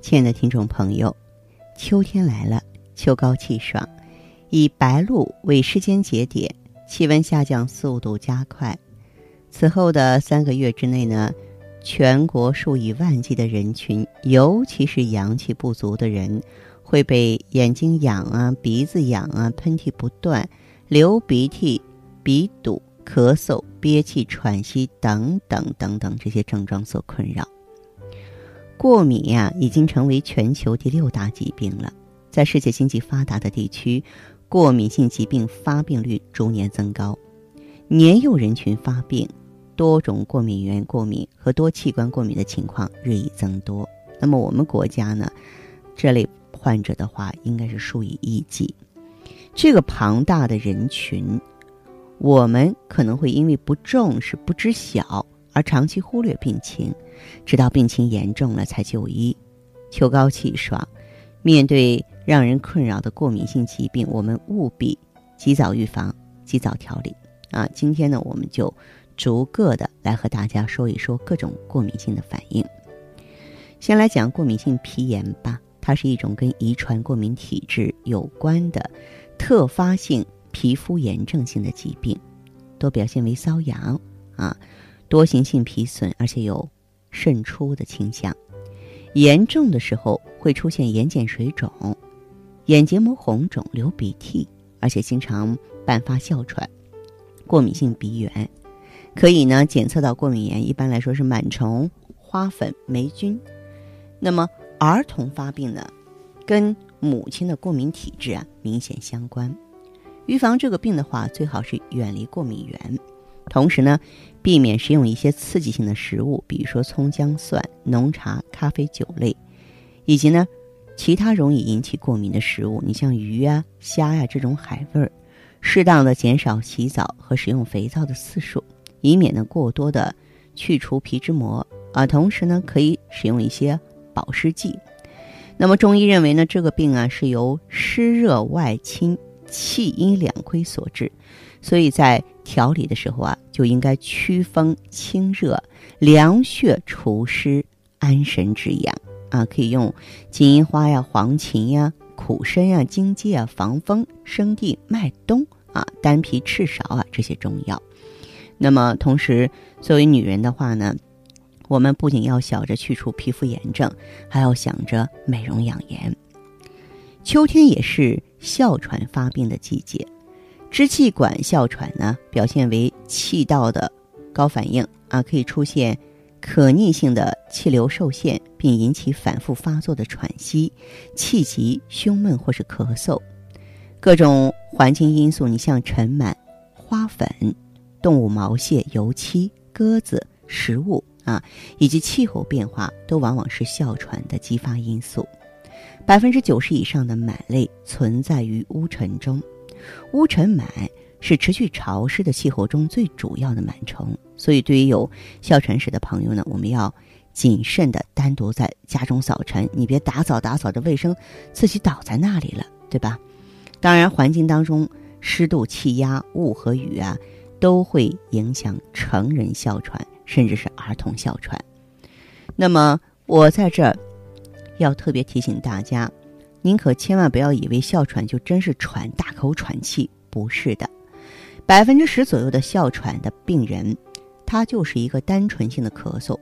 亲爱的听众朋友，秋天来了，秋高气爽，以白露为时间节点，气温下降速度加快。此后的三个月之内呢，全国数以万计的人群，尤其是阳气不足的人，会被眼睛痒啊、鼻子痒啊、喷嚏不断、流鼻涕、鼻堵、咳嗽、憋气、喘息等等等等这些症状所困扰。过敏呀，已经成为全球第六大疾病了。在世界经济发达的地区，过敏性疾病发病率逐年增高，年幼人群发病、多种过敏原过敏和多器官过敏的情况日益增多。那么，我们国家呢，这类患者的话，应该是数以亿计。这个庞大的人群，我们可能会因为不重视、不知晓而长期忽略病情。直到病情严重了才就医。秋高气爽，面对让人困扰的过敏性疾病，我们务必及早预防、及早调理。啊，今天呢，我们就逐个的来和大家说一说各种过敏性的反应。先来讲过敏性皮炎吧，它是一种跟遗传过敏体质有关的特发性皮肤炎症性的疾病，多表现为瘙痒啊，多形性皮损，而且有。渗出的倾向，严重的时候会出现眼睑水肿、眼结膜红肿、流鼻涕，而且经常伴发哮喘。过敏性鼻炎可以呢检测到过敏源，一般来说是螨虫、花粉、霉菌。那么儿童发病呢，跟母亲的过敏体质啊明显相关。预防这个病的话，最好是远离过敏源。同时呢，避免食用一些刺激性的食物，比如说葱姜蒜、浓茶、咖啡、酒类，以及呢，其他容易引起过敏的食物，你像鱼啊、虾呀这种海味儿，适当的减少洗澡和使用肥皂的次数，以免呢过多的去除皮脂膜啊。同时呢，可以使用一些保湿剂。那么中医认为呢，这个病啊是由湿热外侵、气阴两亏所致。所以在调理的时候啊，就应该祛风清热、凉血除湿、安神止痒啊。可以用金银花呀、黄芩呀、苦参呀、荆芥啊、防风、生地、麦冬啊、丹皮、赤芍啊这些中药。那么同时，作为女人的话呢，我们不仅要想着去除皮肤炎症，还要想着美容养颜。秋天也是哮喘发病的季节。支气管哮喘呢，表现为气道的高反应啊，可以出现可逆性的气流受限，并引起反复发作的喘息、气急、胸闷或是咳嗽。各种环境因素，你像尘螨、花粉、动物毛屑、油漆、鸽子、食物啊，以及气候变化，都往往是哮喘的激发因素。百分之九十以上的螨类存在于污尘中。乌尘螨是持续潮湿的气候中最主要的螨虫，所以对于有哮喘史的朋友呢，我们要谨慎的单独在家中扫尘，你别打扫打扫着卫生，自己倒在那里了，对吧？当然，环境当中湿度、气压、雾和雨啊，都会影响成人哮喘，甚至是儿童哮喘。那么，我在这儿要特别提醒大家。您可千万不要以为哮喘就真是喘大口喘气，不是的。百分之十左右的哮喘的病人，他就是一个单纯性的咳嗽，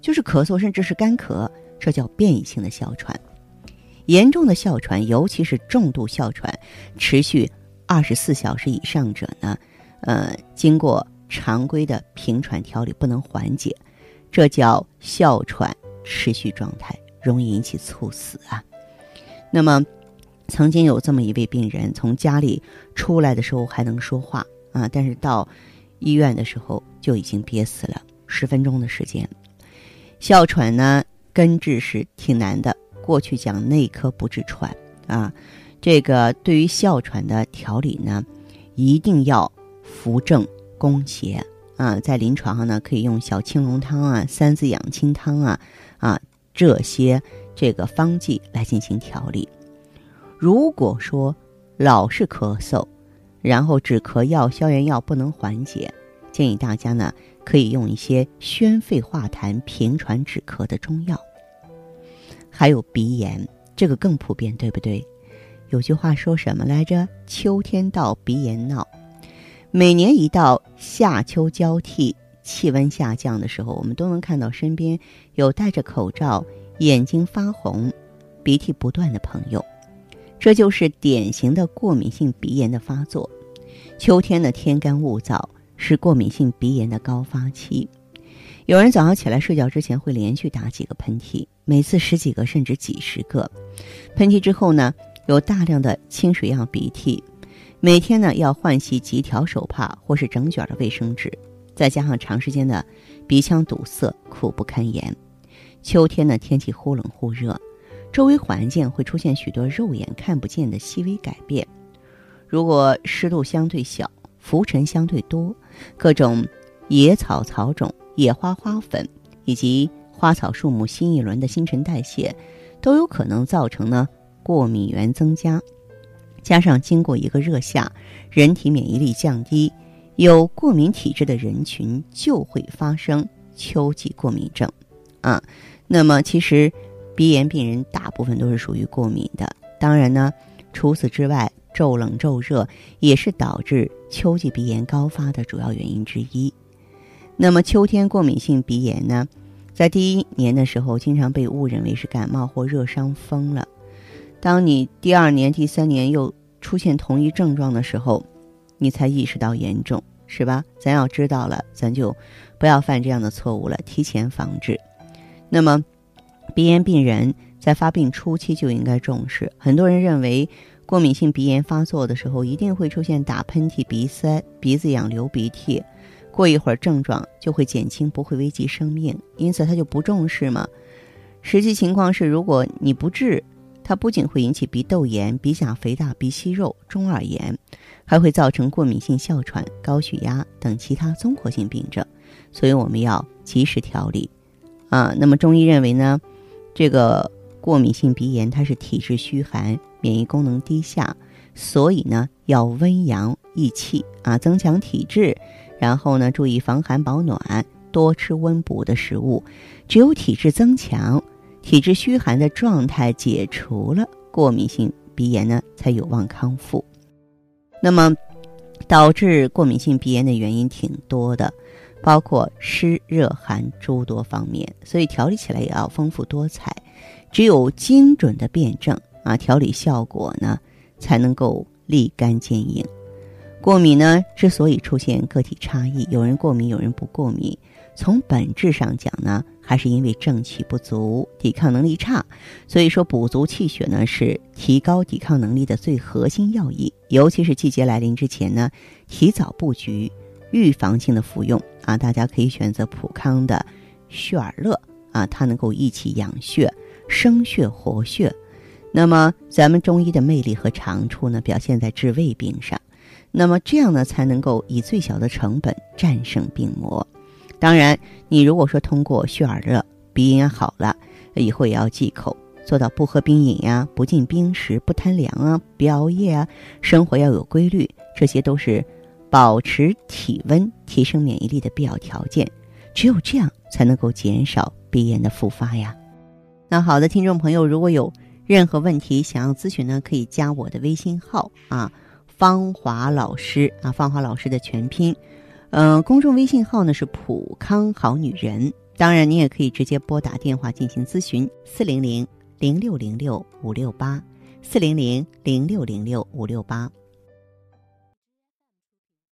就是咳嗽，甚至是干咳，这叫变异性的哮喘。严重的哮喘，尤其是重度哮喘，持续二十四小时以上者呢，呃，经过常规的平喘调理不能缓解，这叫哮喘持续状态，容易引起猝死啊。那么，曾经有这么一位病人，从家里出来的时候还能说话啊，但是到医院的时候就已经憋死了，十分钟的时间。哮喘呢，根治是挺难的过去讲内科不治喘啊，这个对于哮喘的调理呢，一定要扶正攻邪啊。在临床上呢，可以用小青龙汤啊、三字养亲汤啊啊这些这个方剂来进行调理。如果说老是咳嗽，然后止咳药、消炎药不能缓解，建议大家呢可以用一些宣肺化痰、平喘止咳的中药。还有鼻炎，这个更普遍，对不对？有句话说什么来着？秋天到，鼻炎闹。每年一到夏秋交替，气温下降的时候，我们都能看到身边有戴着口罩、眼睛发红、鼻涕不断的朋友，这就是典型的过敏性鼻炎的发作。秋天的天干物燥，是过敏性鼻炎的高发期。有人早上起来睡觉之前会连续打几个喷嚏，每次十几个甚至几十个。喷嚏之后呢，有大量的清水样鼻涕，每天呢要换洗几条手帕或是整卷的卫生纸，再加上长时间的鼻腔堵塞，苦不堪言。秋天呢天气忽冷忽热，周围环境会出现许多肉眼看不见的细微改变。如果湿度相对小，浮尘相对多，各种野草草种。野花花粉以及花草树木新一轮的新陈代谢，都有可能造成呢过敏源增加。加上经过一个热夏，人体免疫力降低，有过敏体质的人群就会发生秋季过敏症。啊，那么其实鼻炎病人大部分都是属于过敏的。当然呢，除此之外，骤冷骤热也是导致秋季鼻炎高发的主要原因之一。那么秋天过敏性鼻炎呢，在第一年的时候，经常被误认为是感冒或热伤风了。当你第二年、第三年又出现同一症状的时候，你才意识到严重，是吧？咱要知道了，咱就不要犯这样的错误了，提前防治。那么，鼻炎病人在发病初期就应该重视。很多人认为，过敏性鼻炎发作的时候，一定会出现打喷嚏、鼻塞、鼻子痒、流鼻涕。过一会儿症状就会减轻，不会危及生命，因此他就不重视嘛。实际情况是，如果你不治，它不仅会引起鼻窦炎、鼻甲肥大、鼻息肉、中耳炎，还会造成过敏性哮喘、高血压等其他综合性病症。所以我们要及时调理啊。那么中医认为呢，这个过敏性鼻炎它是体质虚寒、免疫功能低下，所以呢要温阳益气啊，增强体质。然后呢，注意防寒保暖，多吃温补的食物。只有体质增强，体质虚寒的状态解除了，过敏性鼻炎呢才有望康复。那么，导致过敏性鼻炎的原因挺多的，包括湿热寒诸多方面，所以调理起来也要丰富多彩。只有精准的辨证啊，调理效果呢才能够立竿见影。过敏呢，之所以出现个体差异，有人过敏，有人不过敏，从本质上讲呢，还是因为正气不足，抵抗能力差。所以说，补足气血呢，是提高抵抗能力的最核心要义。尤其是季节来临之前呢，提早布局，预防性的服用啊，大家可以选择普康的血尔乐啊，它能够益气养血、生血活血。那么，咱们中医的魅力和长处呢，表现在治胃病上。那么这样呢，才能够以最小的成本战胜病魔。当然，你如果说通过血尔乐鼻炎好了，以后也要忌口，做到不喝冰饮呀，不进冰食，不贪凉啊，别熬夜啊，生活要有规律，这些都是保持体温、提升免疫力的必要条件。只有这样，才能够减少鼻炎的复发呀。那好的，听众朋友，如果有任何问题想要咨询呢，可以加我的微信号啊。芳华老师啊，芳华老师的全拼，嗯，公众微信号呢是普康好女人。当然，你也可以直接拨打电话进行咨询，四零零零六零六五六八，四零零零六零六五六八。